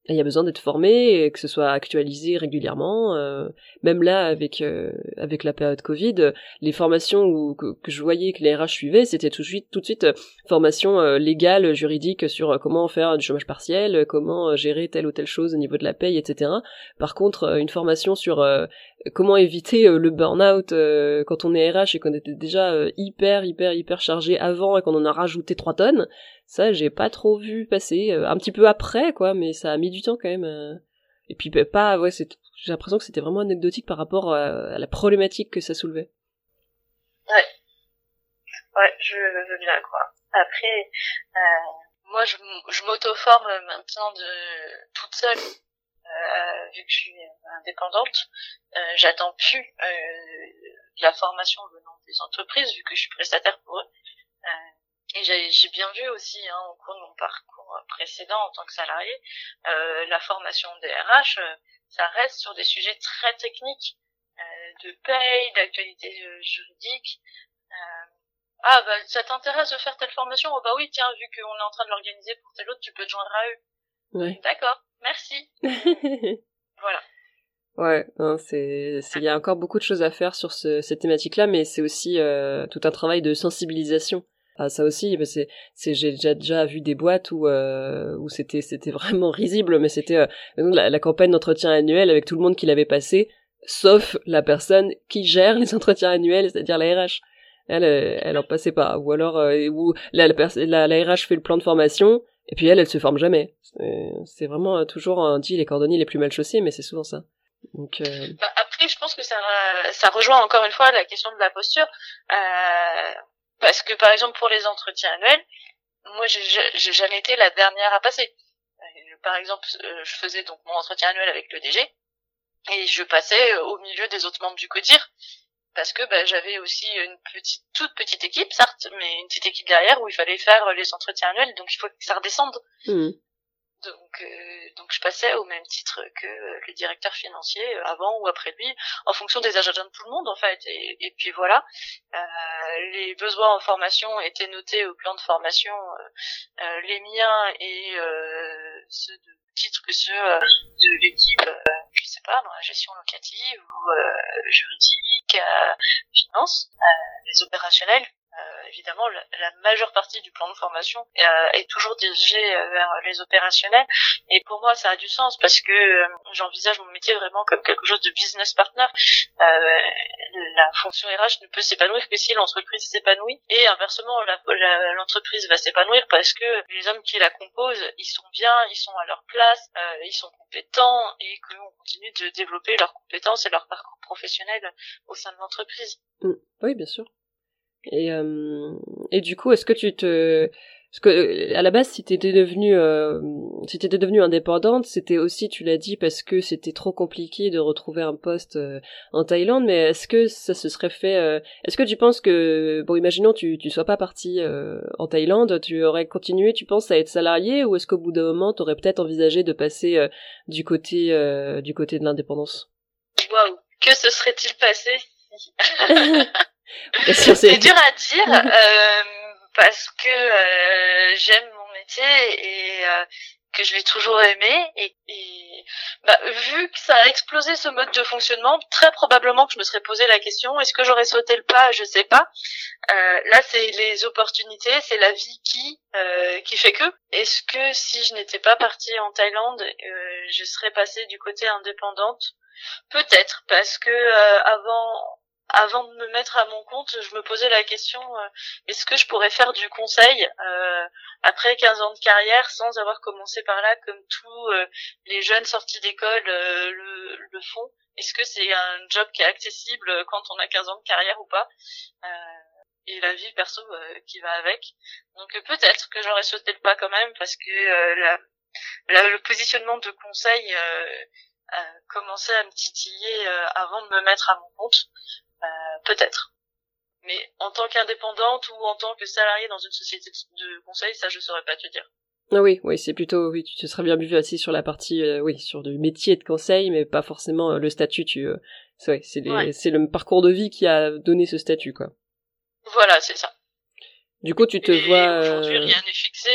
il y a besoin d'être formé, et que ce soit actualisé régulièrement. Euh, même là, avec euh, avec la période Covid, les formations où, que, je voyais que les RH suivaient, c'était tout de suite tout de suite euh, formation légale, juridique sur comment faire du chômage partiel, comment gérer telle ou telle chose au niveau de la paye, etc. Par contre, une formation sur comment éviter le burn-out quand on est RH et qu'on était déjà hyper hyper hyper chargé avant et qu'on en a rajouté trois tonnes, ça, j'ai pas trop vu passer. Euh, un petit peu après, quoi, mais ça a mis du temps quand même. Euh. Et puis bah, pas, ouais, c'est, j'ai l'impression que c'était vraiment anecdotique par rapport à, la problématique que ça soulevait. Ouais. Ouais, je veux bien croire. Après, euh, moi, je, m'auto-forme maintenant de toute seule. Euh, vu que je suis indépendante, euh, j'attends plus la formation venant des entreprises vu que je suis prestataire pour eux. Et j'ai bien vu aussi hein, au cours de mon parcours précédent en tant que salarié, euh, la formation des RH, euh, ça reste sur des sujets très techniques, euh, de paye, d'actualité euh, juridique. Euh, ah bah ça t'intéresse de faire telle formation? Oh bah oui tiens vu qu'on est en train de l'organiser pour telle autre, tu peux te joindre à eux. Ouais. D'accord, merci. voilà. Ouais, c'est, il y a encore beaucoup de choses à faire sur ce, cette thématique-là, mais c'est aussi tout un travail de sensibilisation ah, ça aussi, c'est, c'est, j'ai déjà, déjà vu des boîtes où, euh, où c'était, c'était vraiment risible, mais c'était euh, la, la, campagne d'entretien annuel avec tout le monde qui l'avait passé, sauf la personne qui gère les entretiens annuels, c'est-à-dire la RH. Elle, euh, elle en passait pas. Ou alors, euh, où la, la, la, RH fait le plan de formation, Et puis elle, elle se forme jamais. C'est vraiment toujours on dit les cordonniers les plus mal chaussés, mais c'est souvent ça. Donc euh... bah, après, je pense que ça ça rejoint encore une fois la question de la posture, euh, parce que par exemple pour les entretiens annuels, moi j'ai jamais été la dernière à passer. Euh, par exemple, euh, je faisais donc mon entretien annuel avec le DG et je passais au milieu des autres membres du CODIR parce que bah, j'avais aussi une petite toute petite équipe certes mais une petite équipe derrière où il fallait faire les entretiens annuels donc il faut que ça redescende mmh. Donc euh, donc je passais au même titre que le directeur financier euh, avant ou après lui en fonction des agendas de tout le monde en fait. Et, et puis voilà. Euh, les besoins en formation étaient notés au plan de formation euh, euh les miens et ceux de titre que ceux de l'équipe je sais pas dans la gestion locative ou juridique finance les opérationnels euh, évidemment, la, majeure partie du plan de formation euh, est toujours dirigée euh, vers les opérationnels. Et pour moi, ça a du sens parce que j'envisage mon métier vraiment comme quelque chose de business partner. la fonction RH ne peut s'épanouir que si l'entreprise s'épanouit. Et inversement, l'entreprise va s'épanouir parce que les hommes qui la composent, ils sont bien, ils sont à leur place, ils sont compétents et qu'on continue de développer leurs compétences et leur parcours professionnel au sein de l'entreprise. Mm. Oui, bien sûr. Et, euh, et du coup, est-ce que tu te... Parce que euh, à la base, si t'étais devenue, euh, si t'étais devenue indépendante, c'était aussi, tu l'as dit, parce que c'était trop compliqué de retrouver un poste euh, en Thaïlande. Mais est-ce que ça se serait fait Est-ce que tu penses que, bon, imaginons tu tu sois pas parti en Thaïlande, tu aurais continué, tu penses, à être salarié, ou est-ce qu'au bout d'un moment, t'aurais peut-être envisagé de passer du côté du côté de l'indépendance? Waouh, que se serait-il passé? c'est dur à dire euh, parce que euh, j'aime mon métier et euh, que je l'ai toujours aimé et, et bah, vu que ça a explosé ce mode de fonctionnement, très probablement que je me serais posé la question est-ce que j'aurais sauté le pas? Je sais pas. Euh, là, c'est les opportunités, c'est la vie qui euh, qui fait que. Est-ce que si je n'étais pas partie en Thaïlande, euh, je serais passée du côté indépendante? Peut-être parce que avant avant de me mettre à mon compte, je me posais la question euh, est-ce que je pourrais faire du conseil euh, après 15 ans de carrière sans avoir commencé par là comme tous euh, les jeunes sortis d'école le, le, font? Est-ce que c'est un job qui est accessible quand on a 15 ans de carrière ou pas et la vie perso qui va avec? Donc peut-être que j'aurais sauté le pas quand même parce que la, le positionnement de conseil commençait à me titiller avant de me mettre à mon compte. Euh, peut-être. Mais en tant qu'indépendante ou en tant que salariée dans une société de conseil, ça je saurais pas te dire. Ah oui, oui, c'est plutôt, oui, tu te serais bien vu assis sur la partie, euh, oui, sur du métier de conseil, mais pas forcément euh, le statut. Tu, c'est c'est le parcours de vie qui a donné ce statut, quoi. Voilà, c'est ça. Du coup, tu te vois. Aujourd'hui, rien n'est fixé.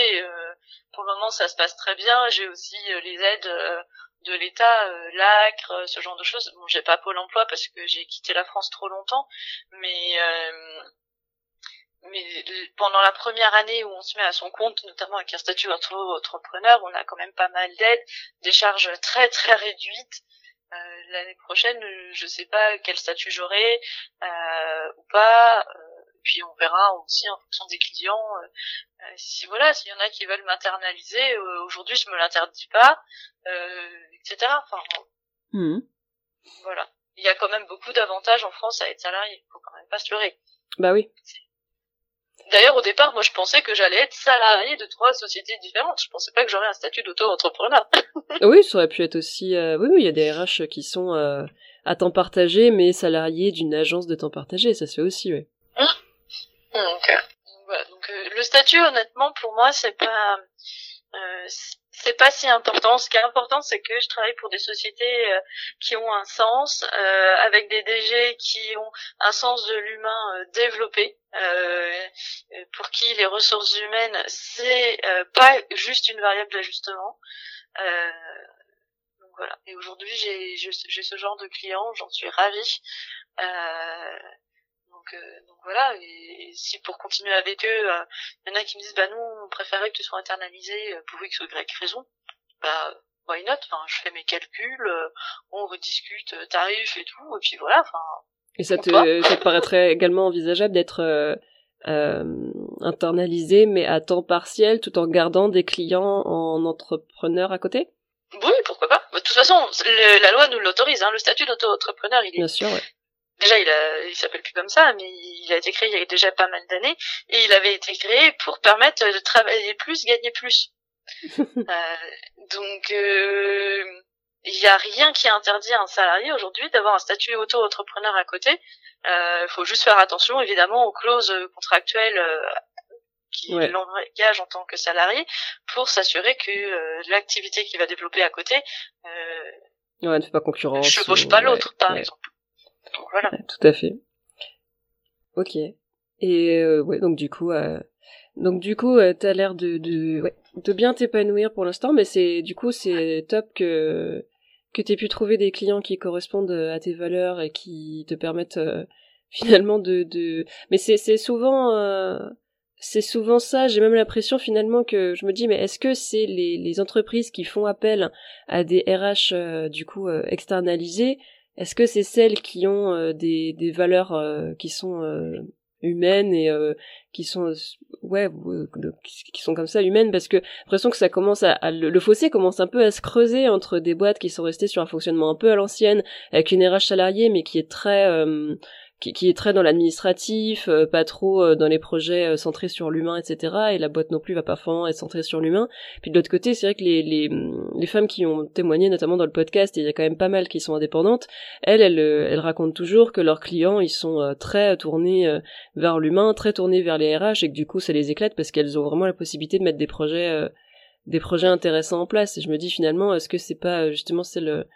pour le moment, ça se passe très bien. J'ai aussi les aides de l'État, euh, l'ACRE, euh, ce genre de choses. Bon, j'ai pas Pôle Emploi parce que j'ai quitté la France trop longtemps, mais euh, mais pendant la première année où on se met à son compte, notamment avec un statut entrepreneur, on a quand même pas mal d'aides, des charges très très réduites. Euh, L'année prochaine, je sais pas quel statut j'aurai ou pas. Puis on verra aussi en fonction des clients. si voilà, s'il y en a qui veulent m'internaliser, aujourd'hui je me l'interdis pas. Euh, etc. Enfin, mmh. voilà. Il y a quand même beaucoup d'avantages en France à être salarié. Faut quand même pas se leurrer. Bah oui. D'ailleurs, au départ, moi, je pensais que j'allais être salarié de trois sociétés différentes. Je pensais pas que j'aurais un statut d'auto-entrepreneur. oui, ça aurait pu être aussi. Euh, oui, oui, il y a des RH qui sont euh, à temps partagé, mais salariés d'une agence de temps partagé. Ça se fait aussi, oui. Mmh. Donc, voilà. Donc, le statut, honnêtement, pour moi, c'est pas c'est pas si important. Ce qui est important, c'est que je travaille pour des sociétés euh, qui ont un sens, euh, avec des DG qui ont un sens de l'humain euh, développé, pour qui les ressources humaines c'est pas juste une variable d'ajustement. donc voilà. Et aujourd'hui, j'ai j'ai ce genre de clients, j'en suis ravie. Euh, donc, voilà, et, si pour continuer avec eux, il euh, y en a qui me disent bah nous on préférait que tu sois internalisé euh, pour X ou Y raison, bah why not? Enfin, je fais mes calculs, on rediscute tarifs et tout, et puis voilà. Enfin. Et ça te, ça te paraîtrait également envisageable d'être internaliser, mais à temps partiel, tout en gardant des clients en entrepreneur à côté? Oui, pourquoi pas. De toute façon, la loi nous l'autorise. Hein. Le statut d'auto-entrepreneur, il est... Bien sûr, Déjà, il, a, il s'appelle plus comme ça, mais il a été créé il y a déjà pas mal d'années, et il avait été créé pour permettre de travailler plus, gagner plus. euh, donc, euh, il n'y a rien qui interdit à un salarié aujourd'hui d'avoir un statut auto-entrepreneur à côté. Il euh, faut juste faire attention, évidemment, aux clauses contractuelles euh, qui l'engagent en tant que salarié pour s'assurer que euh, l'activité qu'il va développer à côté ouais, ne fait pas concurrence. Chevauche pas l'autre, par exemple. Tout à fait. Ok. Et ouais, donc du coup, donc du coup, t'as l'air de, de, ouais, de bien t'épanouir pour l'instant, mais c'est du coup c'est top que que t'aies pu trouver des clients qui correspondent à tes valeurs et qui te permettent euh, finalement de, de... mais c'est c'est souvent euh, c'est souvent ça j'ai même l'impression finalement que je me dis mais est-ce que c'est les les entreprises qui font appel à des RH euh, du coup externalisés est-ce que c'est celles qui ont des des valeurs qui sont humaines et euh, qui sont ouais qui sont comme ça humaines? Parce que l'impression que ça commence à, le, fossé commence un peu à se creuser entre des boîtes qui sont restées sur un fonctionnement un peu à l'ancienne avec une RH salariée mais qui est très euh, qui, qui, est très dans l'administratif, euh, pas trop euh, dans les projets euh, centrés sur l'humain, etc. Et la boîte non plus va pas forcément être centrée sur l'humain. Puis de l'autre côté, c'est vrai que les, les, les, femmes qui ont témoigné, notamment dans le podcast, et il y a quand même pas mal qui sont indépendantes, elles, elles, elles racontent toujours que leurs clients, ils sont très tournés vers l'humain, très tournés vers les RH, et que du coup, ça les éclate parce qu'elles ont vraiment la possibilité de mettre des projets des projets intéressants en place. Et je me dis finalement, est-ce que c'est pas justement c'est le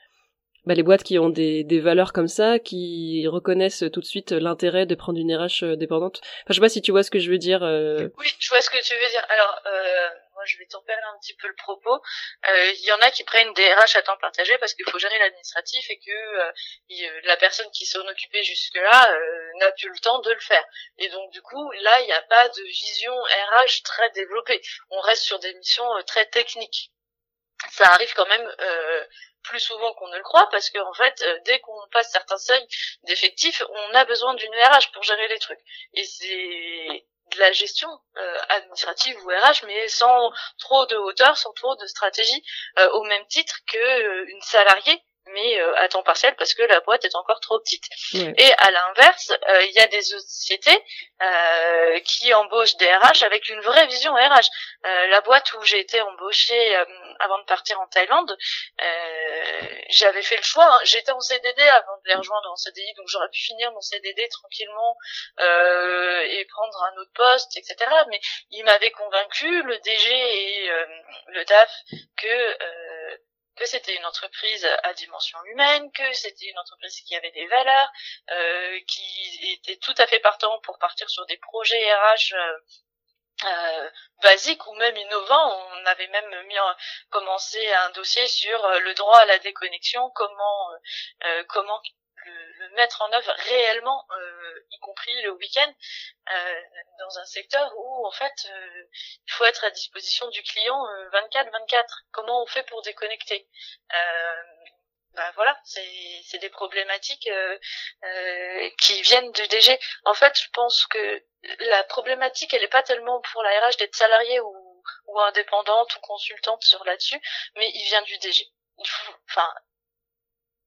bah, les boîtes qui ont des, des valeurs comme ça, qui reconnaissent tout de suite l'intérêt de prendre une RH euh, dépendante. Enfin, je sais pas si tu vois ce que je veux dire. Euh... Oui, je vois ce que tu veux dire. Alors, euh, moi, je vais tempérer un petit peu le propos. Euh, il y en a qui prennent des RH à temps partagé parce qu'il faut gérer l'administratif et que euh, la personne qui s'en occupait jusque-là n'a plus le temps de le faire. Et donc, du coup, là, il n'y a pas de vision RH très développée. On reste sur des missions très techniques. Ça arrive quand même plus souvent qu'on ne le croit parce que en fait euh, dès qu'on passe certains seuils d'effectifs on a besoin d'une RH pour gérer les trucs. Et c'est de la gestion euh, administrative ou RH mais sans trop de hauteur sans trop de stratégie euh, au même titre que une salariée mais à temps partiel parce que la boîte est encore trop petite. Et à l'inverse, il y a des sociétés qui embauchent des RH avec une vraie vision RH. la boîte où j'ai été embauchée avant de partir en Thaïlande, euh, j'avais fait le choix. Hein. J'étais en CDD avant de les rejoindre en CDI, donc j'aurais pu finir mon CDD tranquillement euh, et prendre un autre poste, etc. Mais il m'avait convaincu, le DG et euh, le DAF, que que c'était une entreprise à dimension humaine, que c'était une entreprise qui avait des valeurs, qui était tout à fait partant pour partir sur des projets RH euh, basique ou même innovant. On avait même mis commencé un dossier sur euh, le droit à la déconnexion, comment euh, comment mettre en œuvre réellement, y compris le week-end, dans un secteur où en fait il faut être à disposition du client 24-24. Comment on fait pour déconnecter? Bah voilà, c'est des problématiques euh, euh, qui viennent du DG. En fait, je pense que la problématique, elle est pas tellement pour la RH d'être salarié ou, ou indépendante ou consultante sur là-dessus, mais il vient du DG. Enfin,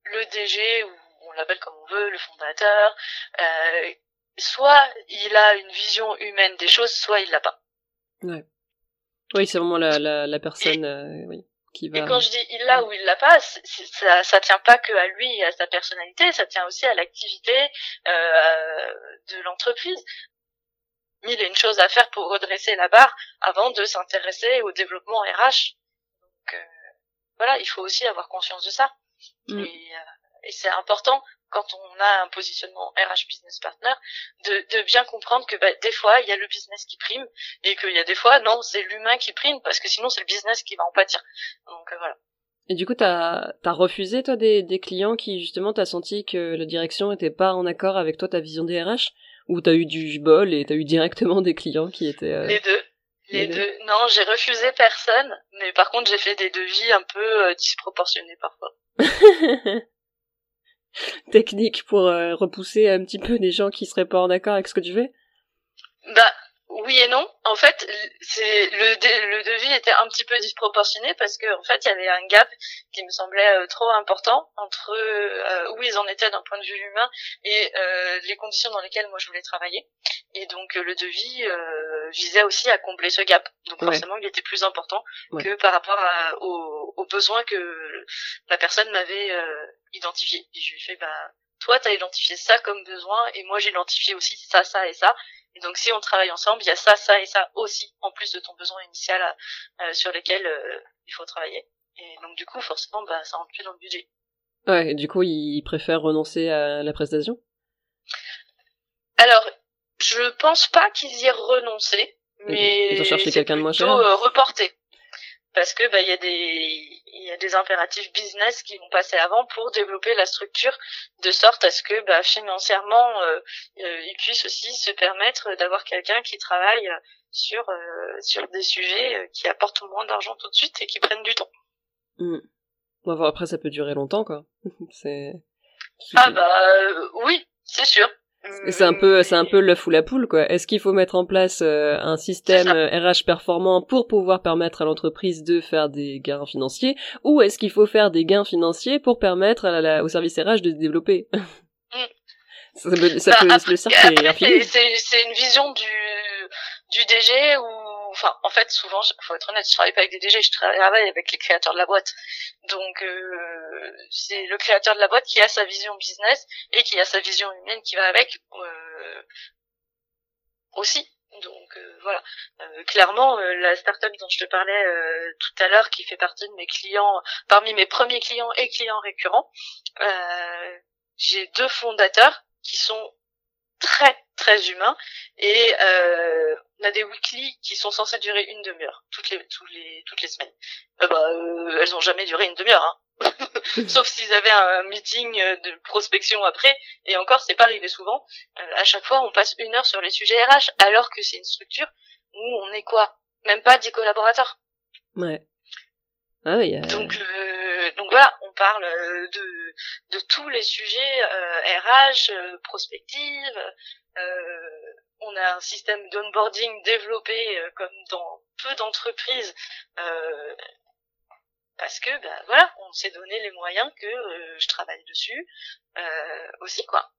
le DG ou l'appelle comme on veut, le fondateur, euh, soit il a une vision humaine des choses, soit il l'a pas. Ouais. Oui, c'est vraiment la, la, la personne. euh, oui. Et quand je dis il l'a ou il l'a pas, ça, ça tient pas que à lui et à sa personnalité, ça tient aussi à l'activité euh, de l'entreprise. Il a une chose à faire pour redresser la barre avant de s'intéresser au développement RH. Donc euh, voilà, il faut aussi avoir conscience de ça. Mm. Et, euh, et c'est important quand on a un positionnement RH business partner, de, bien comprendre que bah, des fois il y a le business qui prime et qu'il y a des fois non c'est l'humain qui prime parce que sinon c'est le business qui va en pâtir. Donc euh, voilà. Et du coup, t'as as refusé toi des, des clients qui justement t'as senti que la direction était pas en accord avec toi ta vision des RH ou t'as eu du bol et t'as eu directement des clients qui étaient euh, les deux. Les, deux. Non, j'ai refusé personne, mais par contre j'ai fait des devis un peu euh, disproportionnés parfois. technique pour euh, repousser un petit peu des gens qui seraient pas en accord avec ce que tu fais? Bah oui et non. En fait, c'est le, le devis était un petit peu disproportionné parce que en fait, il y avait un gap qui me semblait euh, trop important entre euh, où ils en étaient d'un point de vue humain et euh, les conditions dans lesquelles moi je voulais travailler. Et donc le devis visait aussi à combler ce gap. Donc forcément, il était plus important que par rapport aux, aux, besoins que la personne m'avait identifié. Et je lui ai fait bah toi, tu as identifié ça comme besoin et moi j'ai identifié aussi ça, ça et ça. Et donc si on travaille ensemble, il y a ça, ça et ça aussi, en plus de ton besoin initial euh, sur lequel euh, il faut travailler. Et donc du coup, forcément, bah, ça rentre plus dans le budget. Ouais, et du coup, ils préfèrent renoncer à la prestation? Alors, je pense pas qu'ils y aient renoncé, mais ils ont cherché quelqu'un de moins cher. Euh, reporté parce que bah il y a des il y a des impératifs business qui vont passer avant pour développer la structure de sorte à ce que bah, financièrement euh, euh ils puissent aussi se permettre d'avoir quelqu'un qui travaille sur euh, sur des sujets qui apportent moins d'argent tout de suite et qui prennent du temps. Mmh. Bon, après ça peut durer longtemps quoi. c'est Ah bah oui, c'est sûr. C'est un peu, c'est un peu l'œuf ou la poule, quoi. Est-ce qu'il faut mettre en place euh, un système RH euh, performant pour pouvoir permettre à l'entreprise de faire des gains financiers, ou est-ce qu'il faut faire des gains financiers pour permettre à la, au service RH de se développer? Mm. Ça, peut, ça bah, le cercle C'est une vision du du DG ou enfin, en fait, souvent, faut être honnête, je travaille pas avec des DG, je travaille avec les créateurs de la boîte. Donc, euh, c'est le créateur de la boîte qui a sa vision business et qui a sa vision humaine qui va avec euh, aussi. Donc euh, voilà, clairement la startup dont je te parlais tout à l'heure, qui fait partie de mes clients, parmi mes premiers clients et clients récurrents, j'ai deux fondateurs qui sont très très humains et euh, on a des weekly qui sont censés durer une demi-heure toutes les toutes les toutes les semaines. Euh, bah, euh, elles ont jamais duré une demi-heure, hein. sauf s'ils avaient un meeting de prospection après. Et encore, c'est pas arrivé souvent. Euh, à chaque fois, on passe une heure sur les sujets RH, alors que c'est une structure où on est quoi? Même pas 10 collaborateurs. Ouais. Ah oui. Donc donc voilà, on parle de de tous les sujets RH, prospective. Euh, on a un système d'onboarding développé euh, comme dans peu d'entreprises euh, parce que ben voilà on s'est donné les moyens que euh, je travaille dessus aussi quoi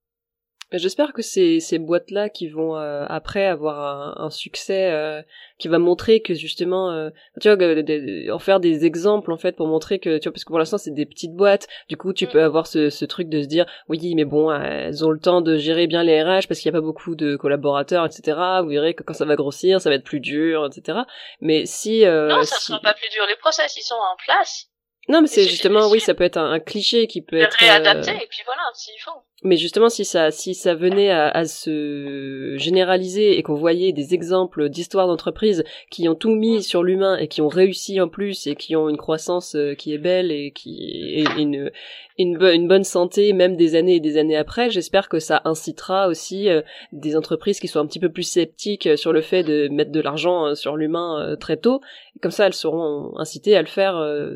J'espère que ces, ces boîtes-là qui vont euh, après avoir un, un succès, euh, qui va montrer que justement, euh, tu vois, en faire des exemples en fait pour montrer que, tu vois, parce que pour l'instant c'est des petites boîtes, du coup tu mm. peux avoir ce, ce truc de se dire, oui mais bon, elles ont le temps de gérer bien les RH parce qu'il n'y a pas beaucoup de collaborateurs, etc. Vous verrez que quand ça va grossir, ça va être plus dur, etc. Mais si... non, ça sera pas plus dur, les process ils sont en place. Non, mais c'est justement, oui, ça peut être un, cliché qui peut être réadapté et puis voilà, s'il faut. Mais justement, si ça, si ça venait à, à se généraliser et qu'on voyait des exemples d'histoires d'entreprises qui ont tout mis sur l'humain et qui ont réussi en plus et qui ont une croissance euh, qui est belle et qui est une, une, bonne santé même des années et des années après, j'espère que ça incitera aussi euh, des entreprises qui sont un petit peu plus sceptiques sur le fait de mettre de l'argent euh, sur l'humain très tôt. comme ça, elles seront incitées à le faire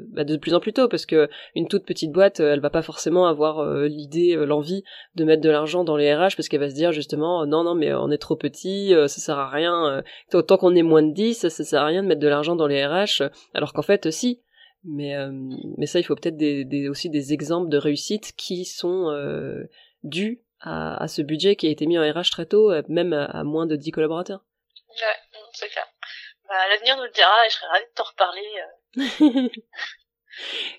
bah, de plus en plus tôt parce que une toute petite boîte, elle va pas forcément avoir l'idée, l'envie de mettre de l'argent dans les RH parce qu'elle va se dire justement non non mais on est trop petit, euh, ça sert à rien. Euh, tant qu'on est moins de 10, ça, sert à rien de mettre de l'argent dans les RH alors qu'en fait si. Mais euh, mais ça il faut peut-être des, aussi des exemples de réussite qui sont dus à, ce budget qui a été mis en RH très tôt, même à, moins de 10 collaborateurs. Ouais, c'est clair. Bah, l'avenir nous le dira et je serais ravie de t'en reparler.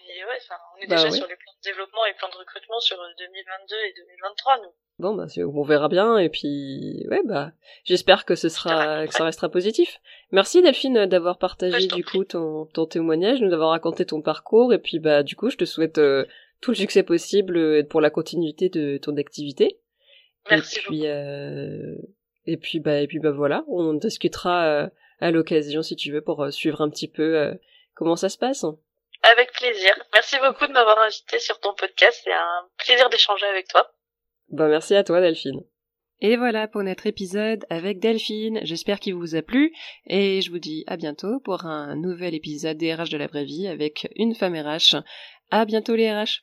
Mais ouais, on est bah déjà sur les plans de développement et plans de recrutement sur 2022 et 2023, nous. Bon, bah, on verra bien, et puis, ouais, bah, j'espère que ce sera, que ça restera positif. Merci Delphine d'avoir partagé, du coup, ton, ton témoignage, nous avoir raconté ton parcours, et puis, bah, du coup, je te souhaite euh, tout le succès possible euh, pour la continuité de ton activité. Merci et puis, euh, et puis, bah, et puis, bah, voilà, on discutera à l'occasion, si tu veux, pour suivre un petit peu comment ça se passe. Avec plaisir. Merci beaucoup de m'avoir invité sur ton podcast. C'est un plaisir d'échanger avec toi. Bah, merci à toi, Delphine. Et voilà pour notre épisode avec Delphine. J'espère qu'il vous a plu et je vous dis à bientôt pour un nouvel épisode des RH de la vraie vie avec une femme RH. À bientôt les RH.